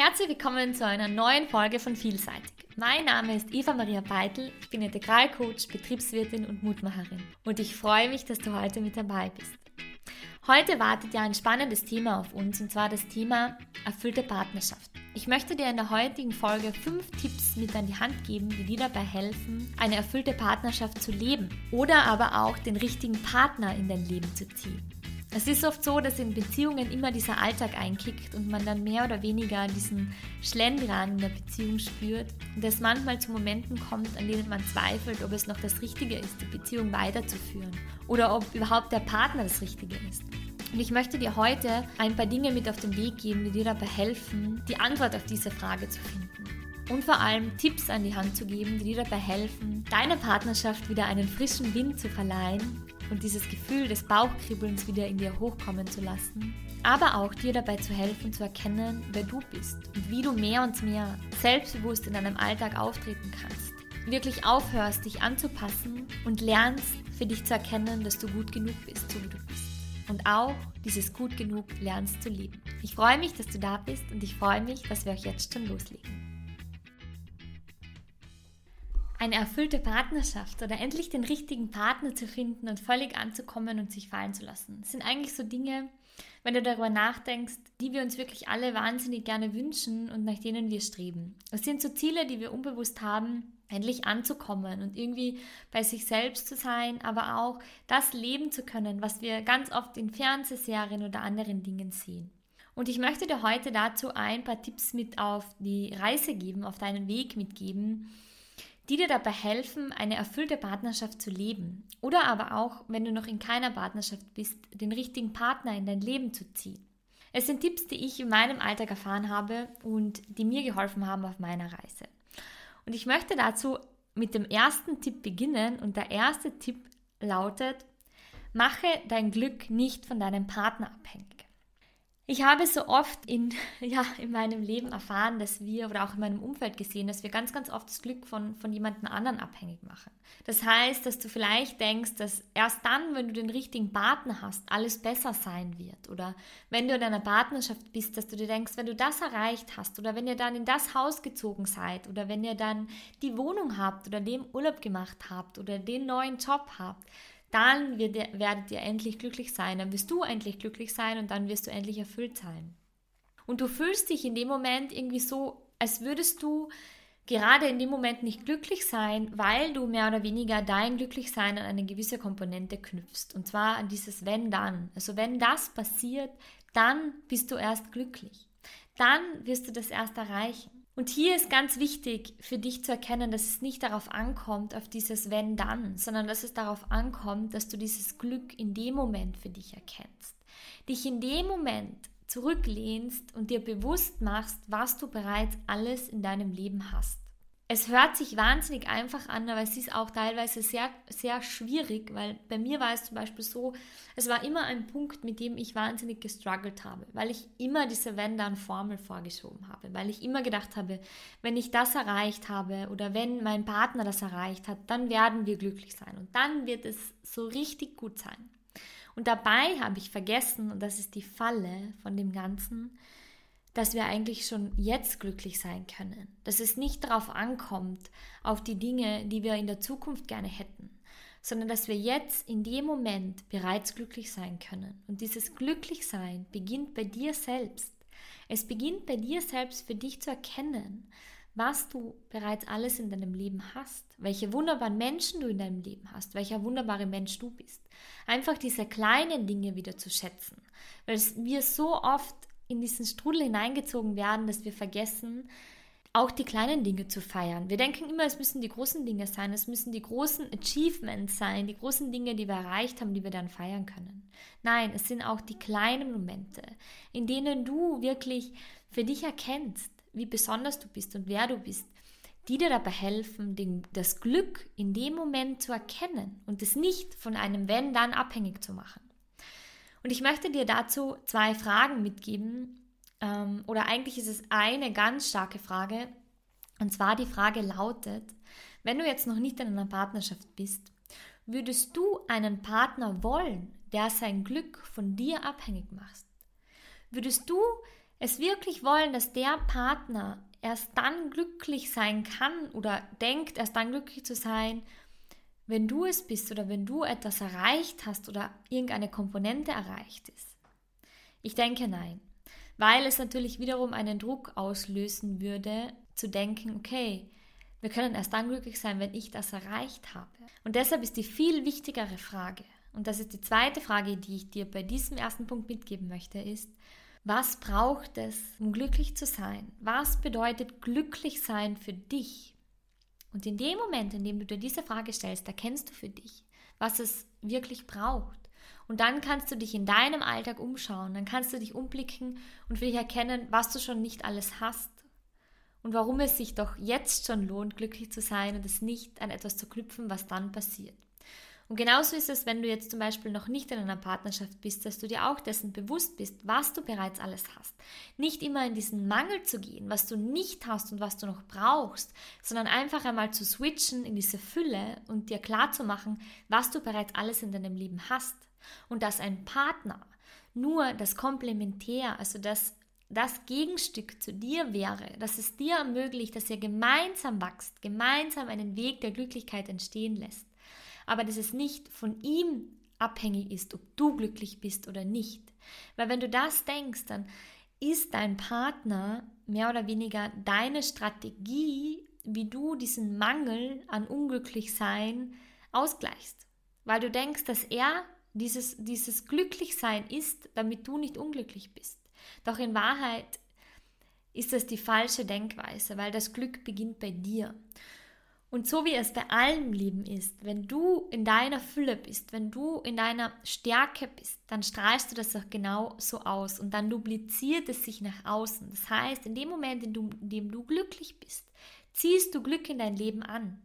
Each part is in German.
Herzlich willkommen zu einer neuen Folge von Vielseitig. Mein Name ist Eva Maria Beitel, ich bin Integralcoach, Betriebswirtin und Mutmacherin und ich freue mich, dass du heute mit dabei bist. Heute wartet ja ein spannendes Thema auf uns und zwar das Thema erfüllte Partnerschaft. Ich möchte dir in der heutigen Folge fünf Tipps mit an die Hand geben, die dir dabei helfen, eine erfüllte Partnerschaft zu leben oder aber auch den richtigen Partner in dein Leben zu ziehen. Es ist oft so, dass in Beziehungen immer dieser Alltag einkickt und man dann mehr oder weniger diesen Schlendrian in der Beziehung spürt und es manchmal zu Momenten kommt, an denen man zweifelt, ob es noch das Richtige ist, die Beziehung weiterzuführen oder ob überhaupt der Partner das Richtige ist. Und ich möchte dir heute ein paar Dinge mit auf den Weg geben, die dir dabei helfen, die Antwort auf diese Frage zu finden. Und vor allem Tipps an die Hand zu geben, die dir dabei helfen, deiner Partnerschaft wieder einen frischen Wind zu verleihen und dieses Gefühl des Bauchkribbelns wieder in dir hochkommen zu lassen, aber auch dir dabei zu helfen zu erkennen, wer du bist und wie du mehr und mehr selbstbewusst in deinem Alltag auftreten kannst. Wirklich aufhörst, dich anzupassen und lernst für dich zu erkennen, dass du gut genug bist, so wie du bist. Und auch dieses gut genug lernst zu lieben. Ich freue mich, dass du da bist und ich freue mich, dass wir euch jetzt schon loslegen eine erfüllte Partnerschaft oder endlich den richtigen Partner zu finden und völlig anzukommen und sich fallen zu lassen. Das sind eigentlich so Dinge, wenn du darüber nachdenkst, die wir uns wirklich alle wahnsinnig gerne wünschen und nach denen wir streben. Das sind so Ziele, die wir unbewusst haben, endlich anzukommen und irgendwie bei sich selbst zu sein, aber auch das leben zu können, was wir ganz oft in Fernsehserien oder anderen Dingen sehen. Und ich möchte dir heute dazu ein paar Tipps mit auf die Reise geben, auf deinen Weg mitgeben, die dir dabei helfen, eine erfüllte Partnerschaft zu leben. Oder aber auch, wenn du noch in keiner Partnerschaft bist, den richtigen Partner in dein Leben zu ziehen. Es sind Tipps, die ich in meinem Alltag erfahren habe und die mir geholfen haben auf meiner Reise. Und ich möchte dazu mit dem ersten Tipp beginnen und der erste Tipp lautet, mache dein Glück nicht von deinem Partner abhängig. Ich habe so oft in, ja, in meinem Leben erfahren, dass wir oder auch in meinem Umfeld gesehen, dass wir ganz, ganz oft das Glück von, von jemandem anderen abhängig machen. Das heißt, dass du vielleicht denkst, dass erst dann, wenn du den richtigen Partner hast, alles besser sein wird. Oder wenn du in einer Partnerschaft bist, dass du dir denkst, wenn du das erreicht hast oder wenn ihr dann in das Haus gezogen seid oder wenn ihr dann die Wohnung habt oder den Urlaub gemacht habt oder den neuen Job habt, dann wird werdet ihr endlich glücklich sein, dann wirst du endlich glücklich sein und dann wirst du endlich erfüllt sein. Und du fühlst dich in dem Moment irgendwie so, als würdest du gerade in dem Moment nicht glücklich sein, weil du mehr oder weniger dein Glücklichsein an eine gewisse Komponente knüpfst. Und zwar an dieses wenn dann. Also wenn das passiert, dann bist du erst glücklich. Dann wirst du das erst erreichen. Und hier ist ganz wichtig für dich zu erkennen, dass es nicht darauf ankommt, auf dieses wenn dann, sondern dass es darauf ankommt, dass du dieses Glück in dem Moment für dich erkennst. Dich in dem Moment zurücklehnst und dir bewusst machst, was du bereits alles in deinem Leben hast es hört sich wahnsinnig einfach an, aber es ist auch teilweise sehr, sehr schwierig, weil bei mir war es zum Beispiel so, es war immer ein Punkt, mit dem ich wahnsinnig gestruggelt habe, weil ich immer diese Wenn-Dann-Formel vorgeschoben habe, weil ich immer gedacht habe, wenn ich das erreicht habe oder wenn mein Partner das erreicht hat, dann werden wir glücklich sein und dann wird es so richtig gut sein. Und dabei habe ich vergessen, und das ist die Falle von dem Ganzen, dass wir eigentlich schon jetzt glücklich sein können. Dass es nicht darauf ankommt, auf die Dinge, die wir in der Zukunft gerne hätten, sondern dass wir jetzt in dem Moment bereits glücklich sein können. Und dieses Glücklichsein beginnt bei dir selbst. Es beginnt bei dir selbst für dich zu erkennen, was du bereits alles in deinem Leben hast, welche wunderbaren Menschen du in deinem Leben hast, welcher wunderbare Mensch du bist. Einfach diese kleinen Dinge wieder zu schätzen, weil wir so oft in diesen Strudel hineingezogen werden, dass wir vergessen, auch die kleinen Dinge zu feiern. Wir denken immer, es müssen die großen Dinge sein, es müssen die großen Achievements sein, die großen Dinge, die wir erreicht haben, die wir dann feiern können. Nein, es sind auch die kleinen Momente, in denen du wirklich für dich erkennst, wie besonders du bist und wer du bist, die dir dabei helfen, den, das Glück in dem Moment zu erkennen und es nicht von einem Wenn dann abhängig zu machen. Und ich möchte dir dazu zwei Fragen mitgeben. Ähm, oder eigentlich ist es eine ganz starke Frage. Und zwar die Frage lautet, wenn du jetzt noch nicht in einer Partnerschaft bist, würdest du einen Partner wollen, der sein Glück von dir abhängig macht? Würdest du es wirklich wollen, dass der Partner erst dann glücklich sein kann oder denkt, erst dann glücklich zu sein, wenn du es bist oder wenn du etwas erreicht hast oder irgendeine Komponente erreicht ist? Ich denke nein, weil es natürlich wiederum einen Druck auslösen würde, zu denken, okay, wir können erst dann glücklich sein, wenn ich das erreicht habe. Und deshalb ist die viel wichtigere Frage, und das ist die zweite Frage, die ich dir bei diesem ersten Punkt mitgeben möchte, ist, was braucht es, um glücklich zu sein? Was bedeutet glücklich sein für dich? Und in dem Moment, in dem du dir diese Frage stellst, erkennst du für dich, was es wirklich braucht. Und dann kannst du dich in deinem Alltag umschauen, dann kannst du dich umblicken und für dich erkennen, was du schon nicht alles hast und warum es sich doch jetzt schon lohnt, glücklich zu sein und es nicht an etwas zu knüpfen, was dann passiert. Und genauso ist es, wenn du jetzt zum Beispiel noch nicht in einer Partnerschaft bist, dass du dir auch dessen bewusst bist, was du bereits alles hast. Nicht immer in diesen Mangel zu gehen, was du nicht hast und was du noch brauchst, sondern einfach einmal zu switchen in diese Fülle und dir klar zu machen, was du bereits alles in deinem Leben hast. Und dass ein Partner nur das Komplementär, also das das Gegenstück zu dir wäre, dass es dir ermöglicht, dass ihr gemeinsam wächst, gemeinsam einen Weg der Glücklichkeit entstehen lässt aber dass es nicht von ihm abhängig ist, ob du glücklich bist oder nicht. Weil wenn du das denkst, dann ist dein Partner mehr oder weniger deine Strategie, wie du diesen Mangel an Unglücklichsein ausgleichst. Weil du denkst, dass er dieses, dieses Glücklichsein ist, damit du nicht unglücklich bist. Doch in Wahrheit ist das die falsche Denkweise, weil das Glück beginnt bei dir. Und so wie es bei allem Leben ist, wenn du in deiner Fülle bist, wenn du in deiner Stärke bist, dann strahlst du das auch genau so aus und dann dupliziert es sich nach außen. Das heißt, in dem Moment, in, in dem du glücklich bist, ziehst du Glück in dein Leben an.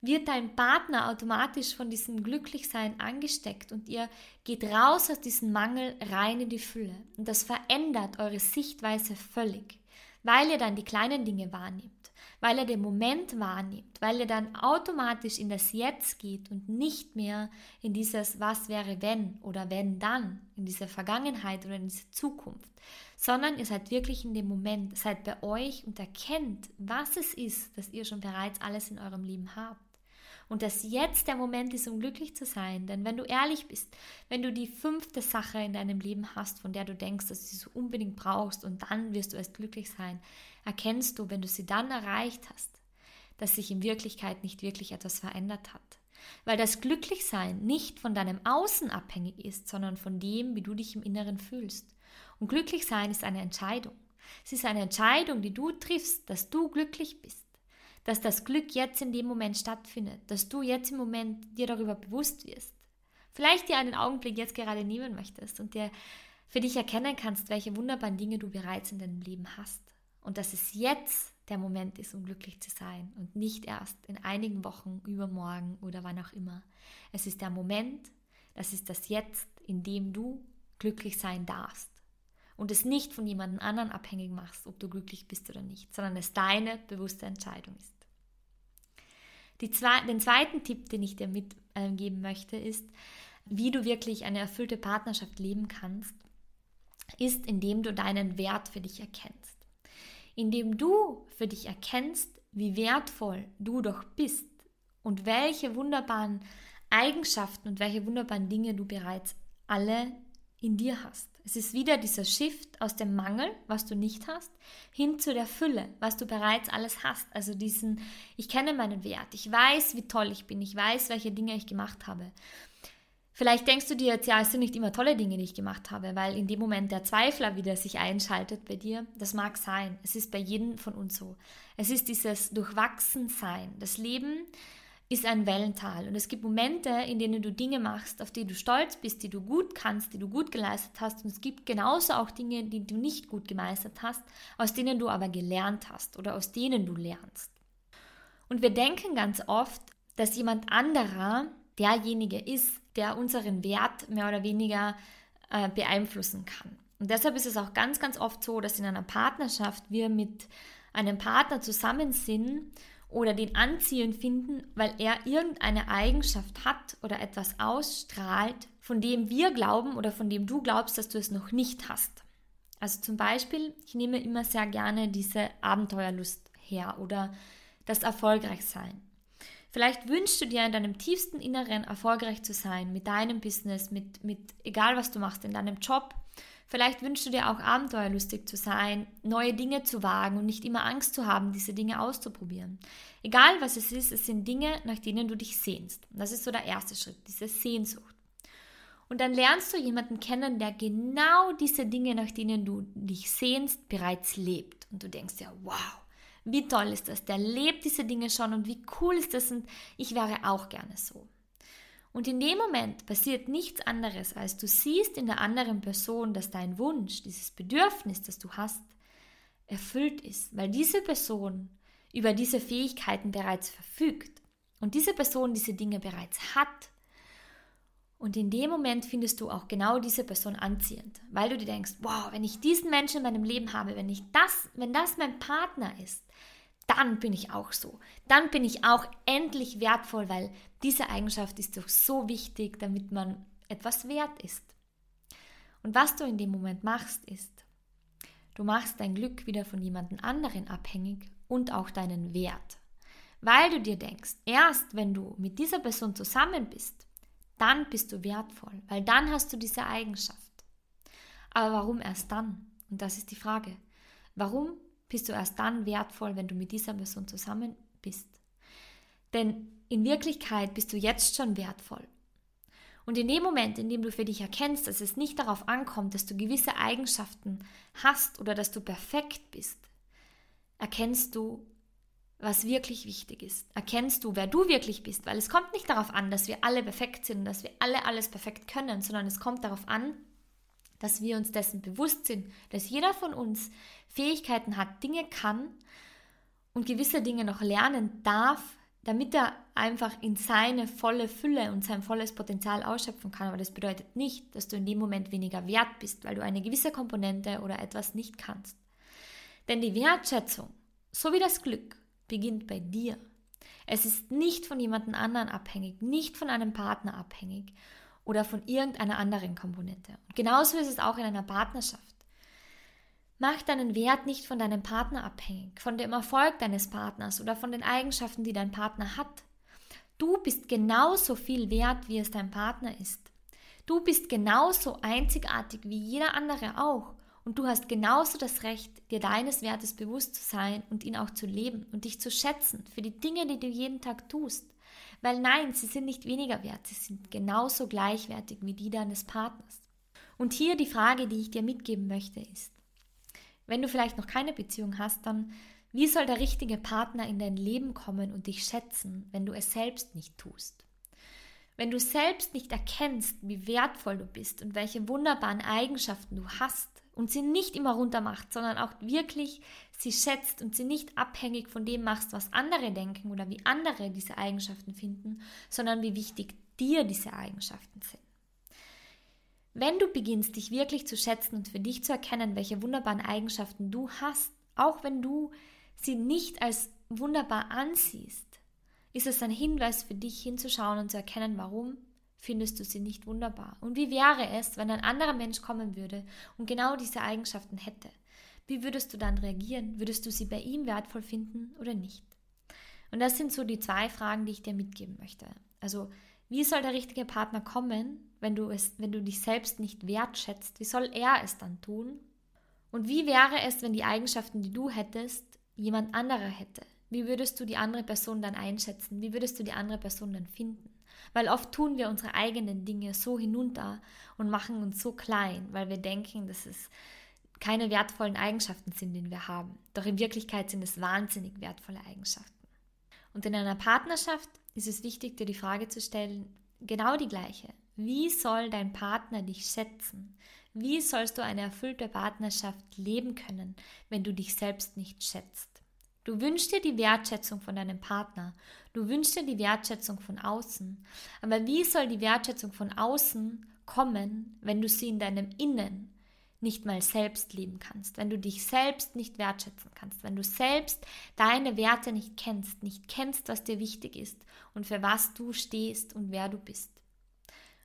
Wird dein Partner automatisch von diesem Glücklichsein angesteckt und ihr geht raus aus diesem Mangel rein in die Fülle. Und das verändert eure Sichtweise völlig, weil ihr dann die kleinen Dinge wahrnehmt weil er den Moment wahrnimmt, weil er dann automatisch in das Jetzt geht und nicht mehr in dieses Was wäre wenn oder wenn dann, in diese Vergangenheit oder in diese Zukunft, sondern ihr seid wirklich in dem Moment, seid bei euch und erkennt, was es ist, dass ihr schon bereits alles in eurem Leben habt und dass jetzt der Moment ist, um glücklich zu sein. Denn wenn du ehrlich bist, wenn du die fünfte Sache in deinem Leben hast, von der du denkst, dass du sie unbedingt brauchst und dann wirst du erst glücklich sein, erkennst du, wenn du sie dann erreicht hast, dass sich in Wirklichkeit nicht wirklich etwas verändert hat. Weil das Glücklichsein nicht von deinem Außen abhängig ist, sondern von dem, wie du dich im Inneren fühlst. Und Glücklichsein ist eine Entscheidung. Es ist eine Entscheidung, die du triffst, dass du glücklich bist dass das Glück jetzt in dem Moment stattfindet, dass du jetzt im Moment dir darüber bewusst wirst. Vielleicht dir einen Augenblick jetzt gerade nehmen möchtest und dir für dich erkennen kannst, welche wunderbaren Dinge du bereits in deinem Leben hast. Und dass es jetzt der Moment ist, um glücklich zu sein und nicht erst in einigen Wochen, übermorgen oder wann auch immer. Es ist der Moment, das ist das Jetzt, in dem du glücklich sein darfst und es nicht von jemandem anderen abhängig machst, ob du glücklich bist oder nicht, sondern es deine bewusste Entscheidung ist. Zwei, den zweiten Tipp, den ich dir mitgeben möchte, ist, wie du wirklich eine erfüllte Partnerschaft leben kannst, ist, indem du deinen Wert für dich erkennst. Indem du für dich erkennst, wie wertvoll du doch bist und welche wunderbaren Eigenschaften und welche wunderbaren Dinge du bereits alle in dir hast. Es ist wieder dieser Shift aus dem Mangel, was du nicht hast, hin zu der Fülle, was du bereits alles hast. Also diesen, ich kenne meinen Wert, ich weiß, wie toll ich bin, ich weiß, welche Dinge ich gemacht habe. Vielleicht denkst du dir jetzt, ja, es sind nicht immer tolle Dinge, die ich gemacht habe, weil in dem Moment der Zweifler wieder sich einschaltet bei dir. Das mag sein. Es ist bei jedem von uns so. Es ist dieses Durchwachsensein. Das Leben ist ein Wellental. Und es gibt Momente, in denen du Dinge machst, auf die du stolz bist, die du gut kannst, die du gut geleistet hast. Und es gibt genauso auch Dinge, die du nicht gut gemeistert hast, aus denen du aber gelernt hast oder aus denen du lernst. Und wir denken ganz oft, dass jemand anderer derjenige ist, der unseren Wert mehr oder weniger äh, beeinflussen kann. Und deshalb ist es auch ganz, ganz oft so, dass in einer Partnerschaft wir mit einem Partner zusammen sind oder den anziehend finden, weil er irgendeine Eigenschaft hat oder etwas ausstrahlt, von dem wir glauben oder von dem du glaubst, dass du es noch nicht hast. Also zum Beispiel, ich nehme immer sehr gerne diese Abenteuerlust her oder das Erfolgreichsein. Vielleicht wünschst du dir in deinem tiefsten Inneren erfolgreich zu sein mit deinem Business, mit, mit egal was du machst, in deinem Job. Vielleicht wünschst du dir auch abenteuerlustig zu sein, neue Dinge zu wagen und nicht immer Angst zu haben, diese Dinge auszuprobieren. Egal was es ist, es sind Dinge, nach denen du dich sehnst. Und das ist so der erste Schritt, diese Sehnsucht. Und dann lernst du jemanden kennen, der genau diese Dinge, nach denen du dich sehnst, bereits lebt. Und du denkst ja, wow, wie toll ist das? Der lebt diese Dinge schon und wie cool ist das? Und ich wäre auch gerne so. Und in dem Moment passiert nichts anderes, als du siehst in der anderen Person, dass dein Wunsch, dieses Bedürfnis, das du hast, erfüllt ist, weil diese Person über diese Fähigkeiten bereits verfügt und diese Person diese Dinge bereits hat und in dem Moment findest du auch genau diese Person anziehend, weil du dir denkst, wow, wenn ich diesen Menschen in meinem Leben habe, wenn ich das, wenn das mein Partner ist, dann bin ich auch so. Dann bin ich auch endlich wertvoll, weil diese Eigenschaft ist doch so wichtig, damit man etwas wert ist. Und was du in dem Moment machst, ist, du machst dein Glück wieder von jemandem anderen abhängig und auch deinen Wert. Weil du dir denkst, erst wenn du mit dieser Person zusammen bist, dann bist du wertvoll, weil dann hast du diese Eigenschaft. Aber warum erst dann? Und das ist die Frage. Warum bist du erst dann wertvoll, wenn du mit dieser Person zusammen bist? Denn in Wirklichkeit bist du jetzt schon wertvoll. Und in dem Moment, in dem du für dich erkennst, dass es nicht darauf ankommt, dass du gewisse Eigenschaften hast oder dass du perfekt bist, erkennst du, was wirklich wichtig ist. Erkennst du, wer du wirklich bist, weil es kommt nicht darauf an, dass wir alle perfekt sind, dass wir alle alles perfekt können, sondern es kommt darauf an, dass wir uns dessen bewusst sind, dass jeder von uns Fähigkeiten hat, Dinge kann und gewisse Dinge noch lernen darf, damit er einfach in seine volle Fülle und sein volles Potenzial ausschöpfen kann. Aber das bedeutet nicht, dass du in dem Moment weniger wert bist, weil du eine gewisse Komponente oder etwas nicht kannst. Denn die Wertschätzung, so wie das Glück, beginnt bei dir. Es ist nicht von jemandem anderen abhängig, nicht von einem Partner abhängig oder von irgendeiner anderen Komponente. Und genauso ist es auch in einer Partnerschaft. Mach deinen Wert nicht von deinem Partner abhängig, von dem Erfolg deines Partners oder von den Eigenschaften, die dein Partner hat. Du bist genauso viel wert, wie es dein Partner ist. Du bist genauso einzigartig wie jeder andere auch. Und du hast genauso das Recht, dir deines Wertes bewusst zu sein und ihn auch zu leben und dich zu schätzen für die Dinge, die du jeden Tag tust. Weil nein, sie sind nicht weniger wert, sie sind genauso gleichwertig wie die deines Partners. Und hier die Frage, die ich dir mitgeben möchte, ist, wenn du vielleicht noch keine Beziehung hast, dann wie soll der richtige Partner in dein Leben kommen und dich schätzen, wenn du es selbst nicht tust? Wenn du selbst nicht erkennst, wie wertvoll du bist und welche wunderbaren Eigenschaften du hast, und sie nicht immer runter macht, sondern auch wirklich sie schätzt und sie nicht abhängig von dem machst, was andere denken oder wie andere diese Eigenschaften finden, sondern wie wichtig dir diese Eigenschaften sind. Wenn du beginnst, dich wirklich zu schätzen und für dich zu erkennen, welche wunderbaren Eigenschaften du hast, auch wenn du sie nicht als wunderbar ansiehst, ist es ein Hinweis für dich hinzuschauen und zu erkennen, warum findest du sie nicht wunderbar? Und wie wäre es, wenn ein anderer Mensch kommen würde und genau diese Eigenschaften hätte? Wie würdest du dann reagieren? Würdest du sie bei ihm wertvoll finden oder nicht? Und das sind so die zwei Fragen, die ich dir mitgeben möchte. Also, wie soll der richtige Partner kommen, wenn du, es, wenn du dich selbst nicht wertschätzt? Wie soll er es dann tun? Und wie wäre es, wenn die Eigenschaften, die du hättest, jemand anderer hätte? Wie würdest du die andere Person dann einschätzen? Wie würdest du die andere Person dann finden? Weil oft tun wir unsere eigenen Dinge so hinunter und machen uns so klein, weil wir denken, dass es keine wertvollen Eigenschaften sind, die wir haben. Doch in Wirklichkeit sind es wahnsinnig wertvolle Eigenschaften. Und in einer Partnerschaft ist es wichtig, dir die Frage zu stellen, genau die gleiche. Wie soll dein Partner dich schätzen? Wie sollst du eine erfüllte Partnerschaft leben können, wenn du dich selbst nicht schätzt? Du wünschst dir die Wertschätzung von deinem Partner. Du wünschst dir die Wertschätzung von außen. Aber wie soll die Wertschätzung von außen kommen, wenn du sie in deinem Innen nicht mal selbst leben kannst, wenn du dich selbst nicht wertschätzen kannst, wenn du selbst deine Werte nicht kennst, nicht kennst, was dir wichtig ist und für was du stehst und wer du bist.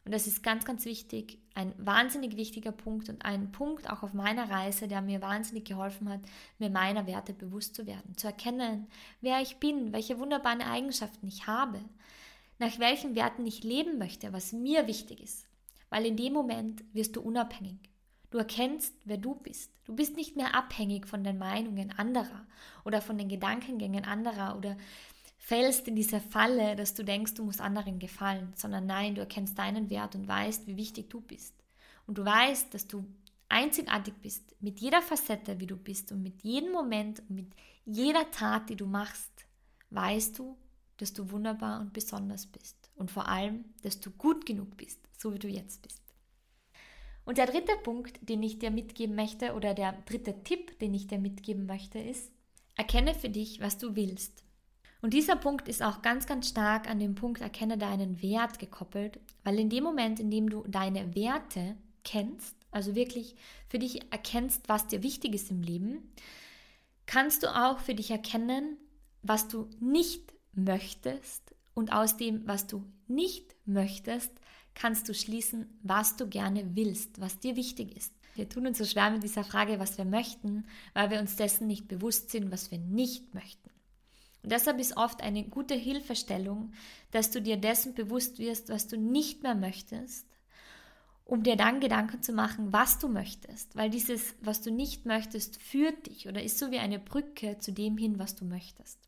Und das ist ganz, ganz wichtig, ein wahnsinnig wichtiger Punkt und ein Punkt auch auf meiner Reise, der mir wahnsinnig geholfen hat, mir meiner Werte bewusst zu werden, zu erkennen, wer ich bin, welche wunderbaren Eigenschaften ich habe, nach welchen Werten ich leben möchte, was mir wichtig ist. Weil in dem Moment wirst du unabhängig. Du erkennst, wer du bist. Du bist nicht mehr abhängig von den Meinungen anderer oder von den Gedankengängen anderer oder fällst in diese Falle, dass du denkst, du musst anderen gefallen, sondern nein, du erkennst deinen Wert und weißt, wie wichtig du bist. Und du weißt, dass du einzigartig bist, mit jeder Facette, wie du bist und mit jedem Moment und mit jeder Tat, die du machst, weißt du, dass du wunderbar und besonders bist. Und vor allem, dass du gut genug bist, so wie du jetzt bist. Und der dritte Punkt, den ich dir mitgeben möchte, oder der dritte Tipp, den ich dir mitgeben möchte, ist, erkenne für dich, was du willst. Und dieser Punkt ist auch ganz, ganz stark an den Punkt Erkenne deinen Wert gekoppelt, weil in dem Moment, in dem du deine Werte kennst, also wirklich für dich erkennst, was dir wichtig ist im Leben, kannst du auch für dich erkennen, was du nicht möchtest und aus dem, was du nicht möchtest, kannst du schließen, was du gerne willst, was dir wichtig ist. Wir tun uns so schwer mit dieser Frage, was wir möchten, weil wir uns dessen nicht bewusst sind, was wir nicht möchten. Und deshalb ist oft eine gute Hilfestellung, dass du dir dessen bewusst wirst, was du nicht mehr möchtest, um dir dann Gedanken zu machen, was du möchtest. Weil dieses, was du nicht möchtest, führt dich oder ist so wie eine Brücke zu dem hin, was du möchtest.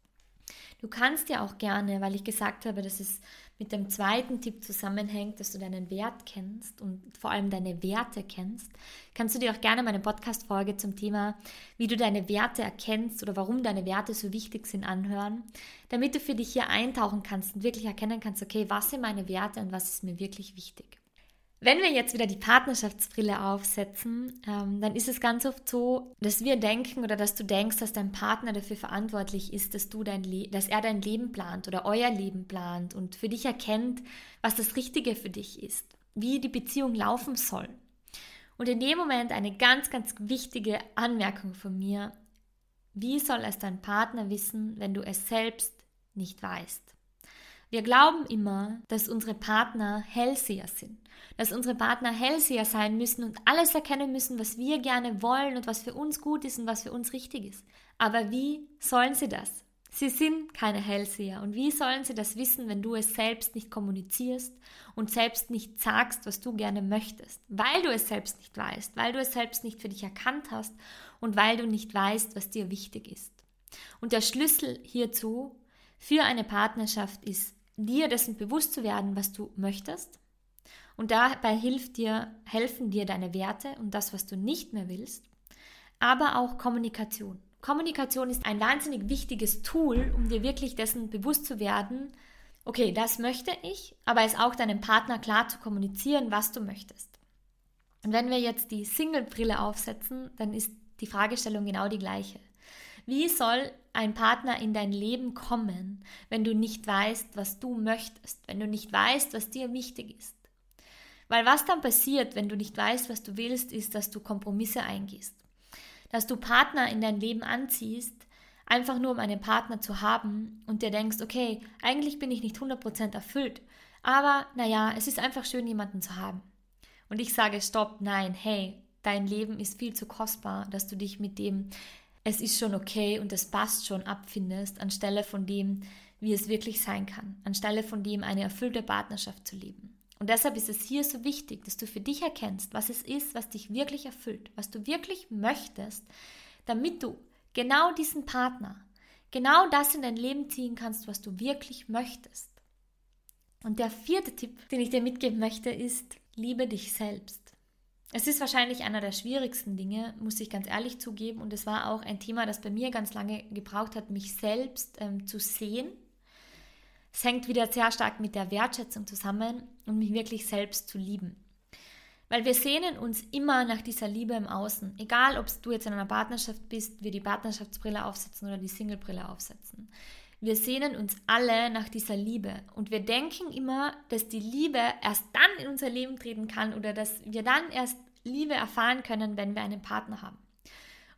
Du kannst ja auch gerne, weil ich gesagt habe, dass es mit dem zweiten Tipp zusammenhängt, dass du deinen Wert kennst und vor allem deine Werte kennst, kannst du dir auch gerne meine Podcast-Folge zum Thema, wie du deine Werte erkennst oder warum deine Werte so wichtig sind, anhören, damit du für dich hier eintauchen kannst und wirklich erkennen kannst, okay, was sind meine Werte und was ist mir wirklich wichtig. Wenn wir jetzt wieder die Partnerschaftsbrille aufsetzen, ähm, dann ist es ganz oft so, dass wir denken oder dass du denkst, dass dein Partner dafür verantwortlich ist, dass, du dein dass er dein Leben plant oder euer Leben plant und für dich erkennt, was das Richtige für dich ist, wie die Beziehung laufen soll. Und in dem Moment eine ganz, ganz wichtige Anmerkung von mir. Wie soll es dein Partner wissen, wenn du es selbst nicht weißt? Wir glauben immer, dass unsere Partner Hellseher sind, dass unsere Partner Hellseher sein müssen und alles erkennen müssen, was wir gerne wollen und was für uns gut ist und was für uns richtig ist. Aber wie sollen sie das? Sie sind keine Hellseher. Und wie sollen sie das wissen, wenn du es selbst nicht kommunizierst und selbst nicht sagst, was du gerne möchtest? Weil du es selbst nicht weißt, weil du es selbst nicht für dich erkannt hast und weil du nicht weißt, was dir wichtig ist. Und der Schlüssel hierzu für eine Partnerschaft ist dir dessen bewusst zu werden, was du möchtest. Und dabei hilft dir, helfen dir deine Werte und das, was du nicht mehr willst, aber auch Kommunikation. Kommunikation ist ein wahnsinnig wichtiges Tool, um dir wirklich dessen bewusst zu werden, okay, das möchte ich, aber es auch deinem Partner klar zu kommunizieren, was du möchtest. Und wenn wir jetzt die Single-Brille aufsetzen, dann ist die Fragestellung genau die gleiche. Wie soll ein Partner in dein Leben kommen, wenn du nicht weißt, was du möchtest, wenn du nicht weißt, was dir wichtig ist. Weil was dann passiert, wenn du nicht weißt, was du willst, ist, dass du Kompromisse eingehst. Dass du Partner in dein Leben anziehst, einfach nur um einen Partner zu haben und dir denkst, okay, eigentlich bin ich nicht 100% erfüllt, aber naja, es ist einfach schön, jemanden zu haben. Und ich sage, stopp, nein, hey, dein Leben ist viel zu kostbar, dass du dich mit dem es ist schon okay und es passt schon abfindest, anstelle von dem, wie es wirklich sein kann, anstelle von dem, eine erfüllte Partnerschaft zu leben. Und deshalb ist es hier so wichtig, dass du für dich erkennst, was es ist, was dich wirklich erfüllt, was du wirklich möchtest, damit du genau diesen Partner, genau das in dein Leben ziehen kannst, was du wirklich möchtest. Und der vierte Tipp, den ich dir mitgeben möchte, ist, liebe dich selbst. Es ist wahrscheinlich einer der schwierigsten Dinge, muss ich ganz ehrlich zugeben. Und es war auch ein Thema, das bei mir ganz lange gebraucht hat, mich selbst ähm, zu sehen. Es hängt wieder sehr stark mit der Wertschätzung zusammen und mich wirklich selbst zu lieben. Weil wir sehnen uns immer nach dieser Liebe im Außen. Egal, ob du jetzt in einer Partnerschaft bist, wir die Partnerschaftsbrille aufsetzen oder die Singlebrille aufsetzen. Wir sehnen uns alle nach dieser Liebe und wir denken immer, dass die Liebe erst dann in unser Leben treten kann oder dass wir dann erst Liebe erfahren können, wenn wir einen Partner haben.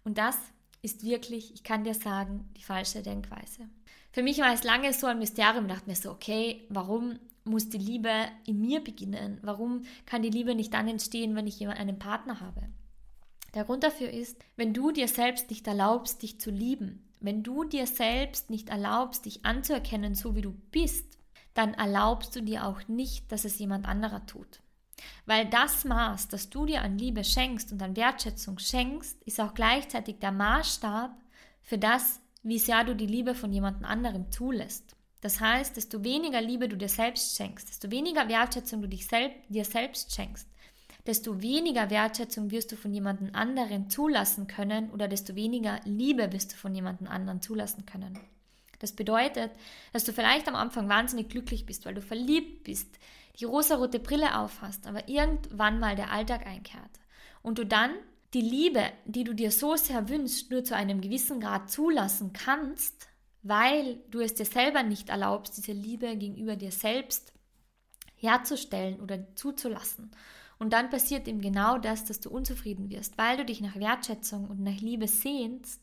Und das ist wirklich, ich kann dir sagen, die falsche Denkweise. Für mich war es lange so ein Mysterium, dachte mir so, okay, warum muss die Liebe in mir beginnen? Warum kann die Liebe nicht dann entstehen, wenn ich einen Partner habe? Der Grund dafür ist, wenn du dir selbst nicht erlaubst, dich zu lieben, wenn du dir selbst nicht erlaubst, dich anzuerkennen, so wie du bist, dann erlaubst du dir auch nicht, dass es jemand anderer tut. Weil das Maß, das du dir an Liebe schenkst und an Wertschätzung schenkst, ist auch gleichzeitig der Maßstab für das, wie sehr du die Liebe von jemand anderem zulässt. Das heißt, desto weniger Liebe du dir selbst schenkst, desto weniger Wertschätzung du dich selb dir selbst schenkst, desto weniger Wertschätzung wirst du von jemand anderen zulassen können oder desto weniger Liebe wirst du von jemand anderen zulassen können. Das bedeutet, dass du vielleicht am Anfang wahnsinnig glücklich bist, weil du verliebt bist, die rosarote Brille aufhast, aber irgendwann mal der Alltag einkehrt und du dann die Liebe, die du dir so sehr wünschst, nur zu einem gewissen Grad zulassen kannst, weil du es dir selber nicht erlaubst, diese Liebe gegenüber dir selbst herzustellen oder zuzulassen. Und dann passiert eben genau das, dass du unzufrieden wirst, weil du dich nach Wertschätzung und nach Liebe sehnst,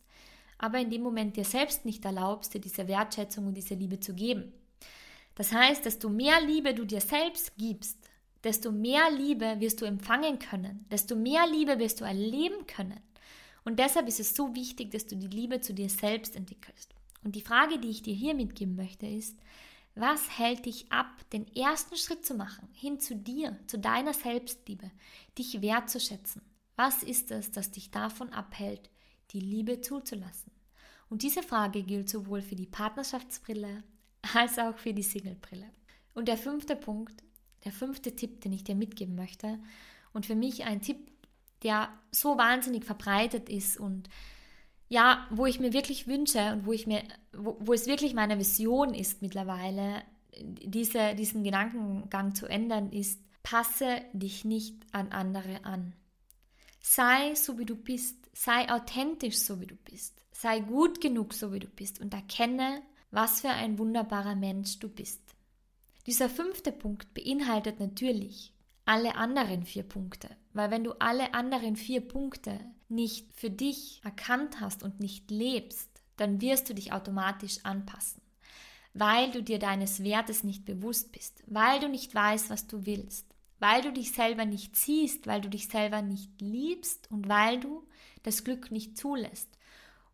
aber in dem Moment dir selbst nicht erlaubst, dir diese Wertschätzung und diese Liebe zu geben. Das heißt, desto mehr Liebe du dir selbst gibst, desto mehr Liebe wirst du empfangen können, desto mehr Liebe wirst du erleben können. Und deshalb ist es so wichtig, dass du die Liebe zu dir selbst entwickelst. Und die Frage, die ich dir hier mitgeben möchte, ist, was hält dich ab, den ersten Schritt zu machen, hin zu dir, zu deiner Selbstliebe, dich wertzuschätzen? Was ist es, das dich davon abhält, die Liebe zuzulassen? Und diese Frage gilt sowohl für die Partnerschaftsbrille als auch für die Singlebrille. Und der fünfte Punkt der fünfte Tipp, den ich dir mitgeben möchte und für mich ein Tipp, der so wahnsinnig verbreitet ist und ja, wo ich mir wirklich wünsche und wo ich mir, wo, wo es wirklich meine Vision ist mittlerweile, diese, diesen Gedankengang zu ändern, ist, passe dich nicht an andere an. Sei so wie du bist, sei authentisch so wie du bist, sei gut genug so wie du bist und erkenne, was für ein wunderbarer Mensch du bist. Dieser fünfte Punkt beinhaltet natürlich alle anderen vier Punkte, weil wenn du alle anderen vier Punkte nicht für dich erkannt hast und nicht lebst, dann wirst du dich automatisch anpassen, weil du dir deines Wertes nicht bewusst bist, weil du nicht weißt, was du willst, weil du dich selber nicht siehst, weil du dich selber nicht liebst und weil du das Glück nicht zulässt.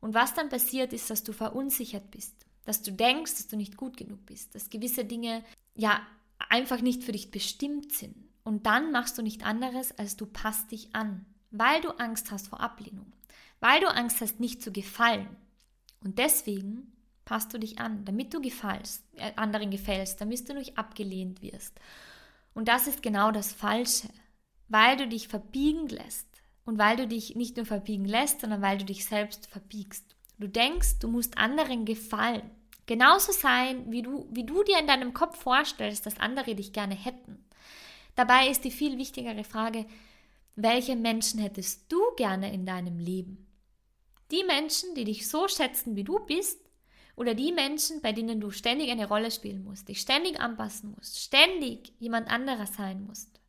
Und was dann passiert ist, dass du verunsichert bist, dass du denkst, dass du nicht gut genug bist, dass gewisse Dinge ja einfach nicht für dich bestimmt sind. Und dann machst du nicht anderes, als du passt dich an, weil du Angst hast vor Ablehnung, weil du Angst hast, nicht zu gefallen. Und deswegen passt du dich an, damit du gefallst, äh, anderen gefällst, damit du nicht abgelehnt wirst. Und das ist genau das Falsche, weil du dich verbiegen lässt und weil du dich nicht nur verbiegen lässt, sondern weil du dich selbst verbiegst. Du denkst, du musst anderen gefallen. Genauso sein, wie du, wie du dir in deinem Kopf vorstellst, dass andere dich gerne hätten. Dabei ist die viel wichtigere Frage, welche Menschen hättest du gerne in deinem Leben? Die Menschen, die dich so schätzen, wie du bist, oder die Menschen, bei denen du ständig eine Rolle spielen musst, dich ständig anpassen musst, ständig jemand anderer sein musst?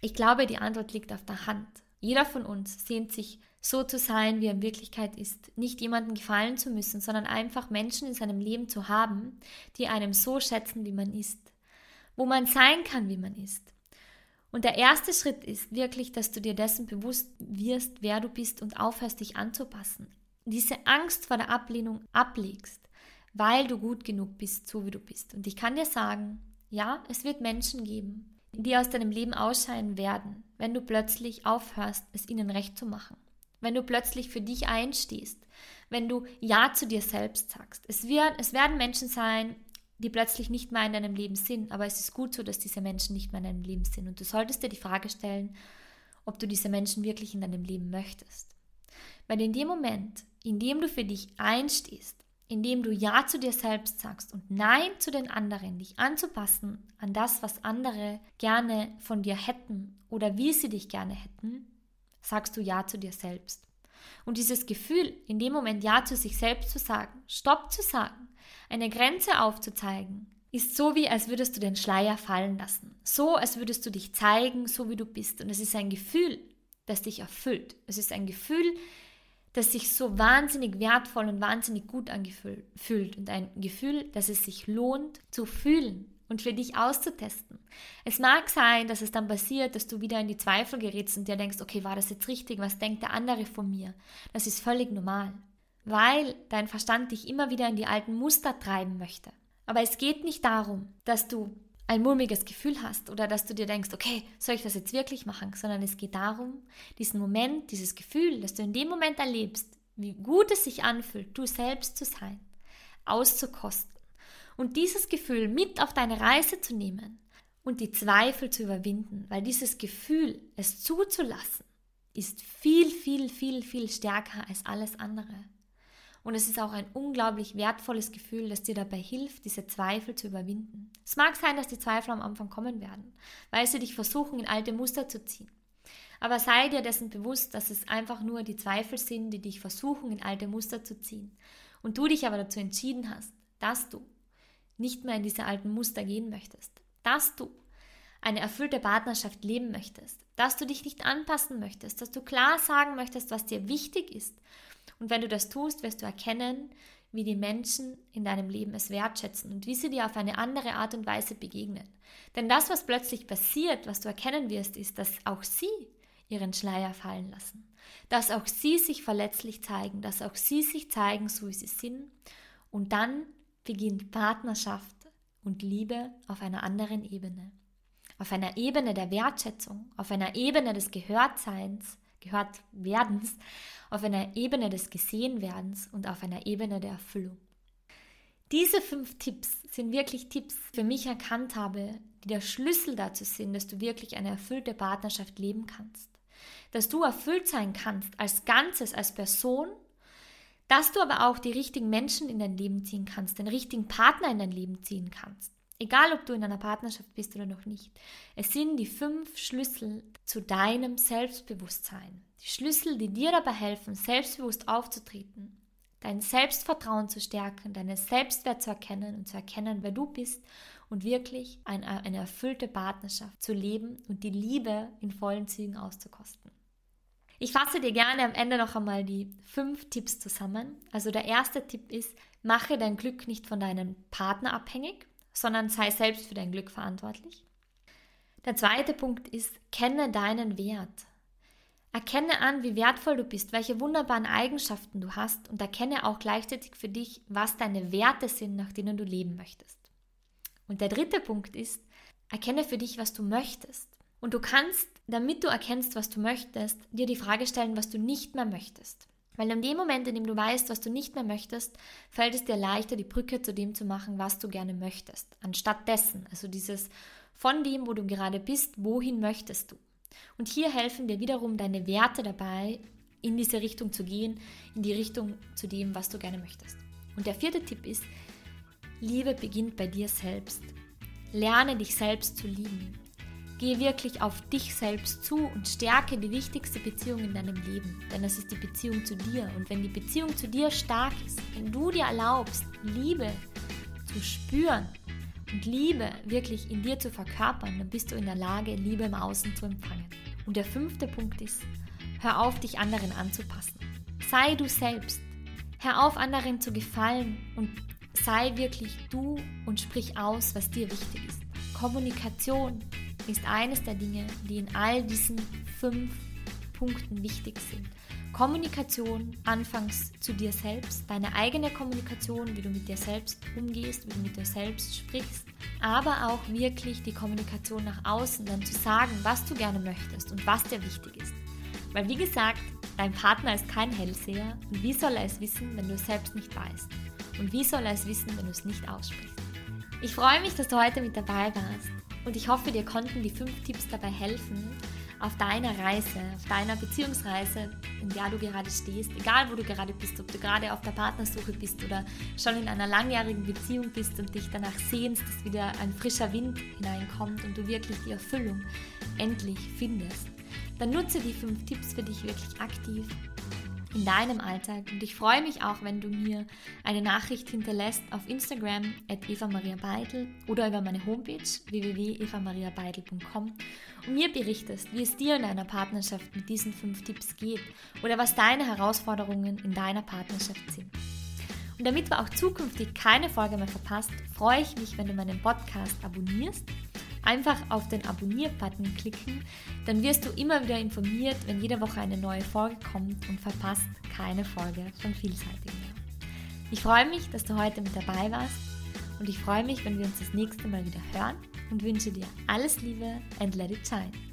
Ich glaube, die Antwort liegt auf der Hand. Jeder von uns sehnt sich so zu sein, wie er in Wirklichkeit ist. Nicht jemandem gefallen zu müssen, sondern einfach Menschen in seinem Leben zu haben, die einem so schätzen, wie man ist. Wo man sein kann, wie man ist. Und der erste Schritt ist wirklich, dass du dir dessen bewusst wirst, wer du bist und aufhörst, dich anzupassen. Diese Angst vor der Ablehnung ablegst, weil du gut genug bist, so wie du bist. Und ich kann dir sagen, ja, es wird Menschen geben, die aus deinem Leben ausscheiden werden, wenn du plötzlich aufhörst, es ihnen recht zu machen wenn du plötzlich für dich einstehst, wenn du Ja zu dir selbst sagst. Es, wird, es werden Menschen sein, die plötzlich nicht mehr in deinem Leben sind, aber es ist gut so, dass diese Menschen nicht mehr in deinem Leben sind. Und du solltest dir die Frage stellen, ob du diese Menschen wirklich in deinem Leben möchtest. Weil in dem Moment, in dem du für dich einstehst, in dem du Ja zu dir selbst sagst und Nein zu den anderen, dich anzupassen an das, was andere gerne von dir hätten oder wie sie dich gerne hätten, sagst du Ja zu dir selbst. Und dieses Gefühl, in dem Moment Ja zu sich selbst zu sagen, Stopp zu sagen, eine Grenze aufzuzeigen, ist so wie, als würdest du den Schleier fallen lassen. So, als würdest du dich zeigen, so wie du bist. Und es ist ein Gefühl, das dich erfüllt. Es ist ein Gefühl, das sich so wahnsinnig wertvoll und wahnsinnig gut angefühlt. Und ein Gefühl, dass es sich lohnt zu fühlen. und für dich auszutesten. Es mag sein, dass es dann passiert, dass du wieder in die Zweifel gerätst und dir denkst, okay, war das jetzt richtig? Was denkt der andere von mir? Das ist völlig normal, weil dein Verstand dich immer wieder in die alten Muster treiben möchte. Aber es geht nicht darum, dass du ein mulmiges Gefühl hast oder dass du dir denkst, okay, soll ich das jetzt wirklich machen, sondern es geht darum, diesen Moment, dieses Gefühl, das du in dem Moment erlebst, wie gut es sich anfühlt, du selbst zu sein, auszukosten und dieses Gefühl mit auf deine Reise zu nehmen und die Zweifel zu überwinden, weil dieses Gefühl, es zuzulassen, ist viel, viel, viel, viel stärker als alles andere. Und es ist auch ein unglaublich wertvolles Gefühl, das dir dabei hilft, diese Zweifel zu überwinden. Es mag sein, dass die Zweifel am Anfang kommen werden, weil sie dich versuchen, in alte Muster zu ziehen. Aber sei dir dessen bewusst, dass es einfach nur die Zweifel sind, die dich versuchen, in alte Muster zu ziehen. Und du dich aber dazu entschieden hast, dass du nicht mehr in diese alten Muster gehen möchtest, dass du eine erfüllte Partnerschaft leben möchtest, dass du dich nicht anpassen möchtest, dass du klar sagen möchtest, was dir wichtig ist. Und wenn du das tust, wirst du erkennen, wie die Menschen in deinem Leben es wertschätzen und wie sie dir auf eine andere Art und Weise begegnen. Denn das, was plötzlich passiert, was du erkennen wirst, ist, dass auch sie ihren Schleier fallen lassen, dass auch sie sich verletzlich zeigen, dass auch sie sich zeigen, so wie sie sind. Und dann beginnt Partnerschaft und Liebe auf einer anderen Ebene. Auf einer Ebene der Wertschätzung, auf einer Ebene des Gehörtseins, Gehörtwerdens, auf einer Ebene des Gesehenwerdens und auf einer Ebene der Erfüllung. Diese fünf Tipps sind wirklich Tipps, die für mich erkannt habe, die der Schlüssel dazu sind, dass du wirklich eine erfüllte Partnerschaft leben kannst. Dass du erfüllt sein kannst als Ganzes, als Person dass du aber auch die richtigen Menschen in dein Leben ziehen kannst, den richtigen Partner in dein Leben ziehen kannst. Egal, ob du in einer Partnerschaft bist oder noch nicht. Es sind die fünf Schlüssel zu deinem Selbstbewusstsein. Die Schlüssel, die dir dabei helfen, selbstbewusst aufzutreten, dein Selbstvertrauen zu stärken, deinen Selbstwert zu erkennen und zu erkennen, wer du bist und wirklich eine, eine erfüllte Partnerschaft zu leben und die Liebe in vollen Zügen auszukosten. Ich fasse dir gerne am Ende noch einmal die fünf Tipps zusammen. Also der erste Tipp ist, mache dein Glück nicht von deinem Partner abhängig, sondern sei selbst für dein Glück verantwortlich. Der zweite Punkt ist, kenne deinen Wert. Erkenne an, wie wertvoll du bist, welche wunderbaren Eigenschaften du hast und erkenne auch gleichzeitig für dich, was deine Werte sind, nach denen du leben möchtest. Und der dritte Punkt ist, erkenne für dich, was du möchtest. Und du kannst, damit du erkennst, was du möchtest, dir die Frage stellen, was du nicht mehr möchtest. Weil in dem Moment, in dem du weißt, was du nicht mehr möchtest, fällt es dir leichter, die Brücke zu dem zu machen, was du gerne möchtest. Anstatt dessen, also dieses von dem, wo du gerade bist, wohin möchtest du. Und hier helfen dir wiederum deine Werte dabei, in diese Richtung zu gehen, in die Richtung zu dem, was du gerne möchtest. Und der vierte Tipp ist, Liebe beginnt bei dir selbst. Lerne dich selbst zu lieben. Geh wirklich auf dich selbst zu und stärke die wichtigste Beziehung in deinem Leben, denn das ist die Beziehung zu dir. Und wenn die Beziehung zu dir stark ist, wenn du dir erlaubst, Liebe zu spüren und Liebe wirklich in dir zu verkörpern, dann bist du in der Lage, Liebe im Außen zu empfangen. Und der fünfte Punkt ist, hör auf, dich anderen anzupassen. Sei du selbst. Hör auf, anderen zu gefallen und sei wirklich du und sprich aus, was dir wichtig ist. Kommunikation, ist eines der Dinge, die in all diesen fünf Punkten wichtig sind. Kommunikation anfangs zu dir selbst, deine eigene Kommunikation, wie du mit dir selbst umgehst, wie du mit dir selbst sprichst, aber auch wirklich die Kommunikation nach außen, dann zu sagen, was du gerne möchtest und was dir wichtig ist. Weil wie gesagt, dein Partner ist kein Hellseher und wie soll er es wissen, wenn du es selbst nicht weißt? Und wie soll er es wissen, wenn du es nicht aussprichst? Ich freue mich, dass du heute mit dabei warst. Und ich hoffe, dir konnten die fünf Tipps dabei helfen, auf deiner Reise, auf deiner Beziehungsreise, in der du gerade stehst, egal wo du gerade bist, ob du gerade auf der Partnersuche bist oder schon in einer langjährigen Beziehung bist und dich danach sehnst, dass wieder ein frischer Wind hineinkommt und du wirklich die Erfüllung endlich findest, dann nutze die fünf Tipps für dich wirklich aktiv in deinem Alltag. Und ich freue mich auch, wenn du mir eine Nachricht hinterlässt auf Instagram at Eva Maria Beidel oder über meine Homepage www.evamariabeidel.com und mir berichtest, wie es dir in deiner Partnerschaft mit diesen fünf Tipps geht oder was deine Herausforderungen in deiner Partnerschaft sind. Und damit du auch zukünftig keine Folge mehr verpasst, freue ich mich, wenn du meinen Podcast abonnierst. Einfach auf den Abonnier-Button klicken, dann wirst du immer wieder informiert, wenn jede Woche eine neue Folge kommt und verpasst keine Folge von Vielseitig mehr. Ich freue mich, dass du heute mit dabei warst und ich freue mich, wenn wir uns das nächste Mal wieder hören und wünsche dir alles Liebe and let it shine.